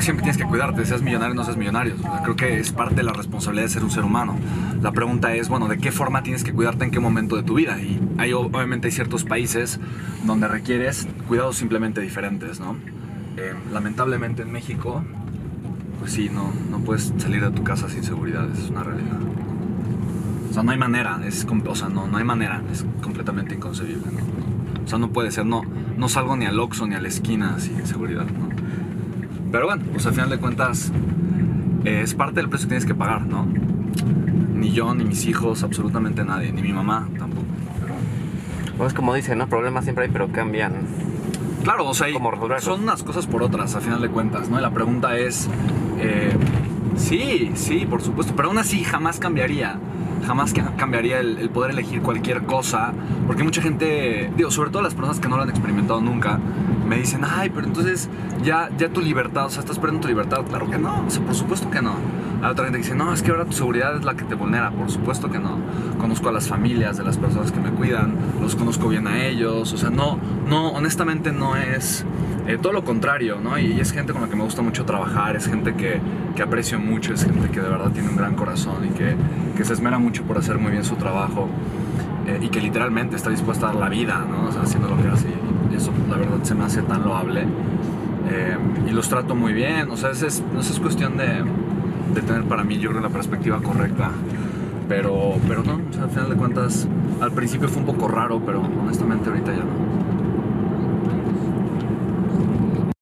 Que siempre tienes que cuidarte, seas millonario o no seas millonario. creo que es parte de la responsabilidad de ser un ser humano. La pregunta es, bueno, ¿de qué forma tienes que cuidarte en qué momento de tu vida? Y hay, obviamente hay ciertos países donde requieres cuidados simplemente diferentes, ¿no? Eh, lamentablemente en México, pues sí, no, no puedes salir de tu casa sin seguridad, es una realidad. O sea, no hay manera, es, o sea, no, no hay manera, es completamente inconcebible, ¿no? O sea, no puede ser, no, no salgo ni al Oxxo ni a la esquina sin seguridad, ¿no? Pero bueno, pues al final de cuentas eh, es parte del precio que tienes que pagar, ¿no? Ni yo, ni mis hijos, absolutamente nadie, ni mi mamá tampoco. Pues como dicen, ¿no? Problemas siempre hay, pero cambian. Claro, o sea, son unas cosas por otras, al final de cuentas, ¿no? Y la pregunta es, eh, sí, sí, por supuesto, pero aún así jamás cambiaría jamás cambiaría el, poder elegir cualquier cosa, porque mucha gente, digo, sobre todo las personas que no lo han experimentado nunca, me dicen, ay, pero entonces ya, ya tu libertad, o sea, estás perdiendo tu libertad. Claro que no, o sea, por supuesto que no. Hay otra gente que dice, no, es que ahora tu seguridad es la que te vulnera. Por supuesto que no. Conozco a las familias de las personas que me cuidan, los conozco bien a ellos. O sea, no, no, honestamente no es eh, todo lo contrario, ¿no? Y, es gente con la que me gusta mucho trabajar, es gente que, que, aprecio mucho, es gente que de verdad tiene un gran corazón y que, que se esmera mucho por hacer muy bien su trabajo eh, y que literalmente está dispuesta a dar la vida, ¿no? O sea, haciendo lo que hace eso la verdad se me hace tan loable. Eh, y los trato muy bien, o sea, es, es, es cuestión de, de, tener para mí, yo creo, la perspectiva correcta. Pero, pero no, o sea, al final de cuentas, al principio fue un poco raro, pero honestamente ahorita ya no.